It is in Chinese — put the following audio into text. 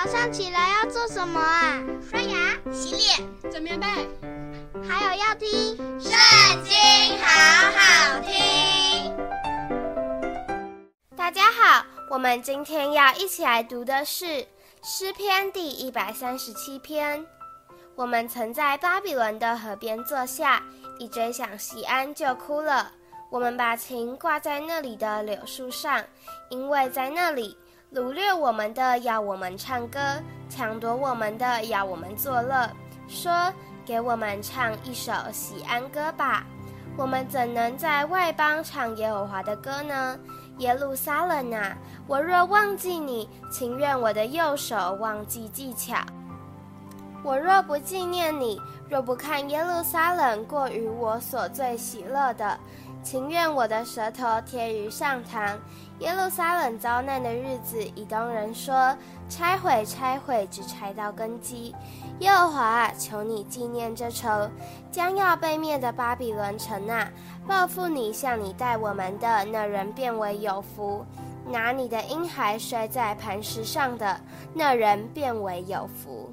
早上起来要做什么啊？刷牙、洗脸、整棉被，还有要听《圣经》，好好听。大家好，我们今天要一起来读的是诗篇第一百三十七篇。我们曾在巴比伦的河边坐下，一追想西安就哭了。我们把琴挂在那里的柳树上，因为在那里。掳掠我们的要我们唱歌，抢夺我们的要我们作乐，说：“给我们唱一首喜安歌吧！”我们怎能在外邦唱耶和华的歌呢？耶路撒冷啊，我若忘记你，情愿我的右手忘记技巧。我若不纪念你，若不看耶路撒冷过于我所最喜乐的。情愿我的舌头贴于上膛，耶路撒冷遭难的日子，以东人说：拆毁，拆毁，只拆到根基。耶和华，求你纪念这仇，将要被灭的巴比伦城啊，报复你向你待我们的那人变为有福，拿你的婴孩摔在磐石上的那人变为有福。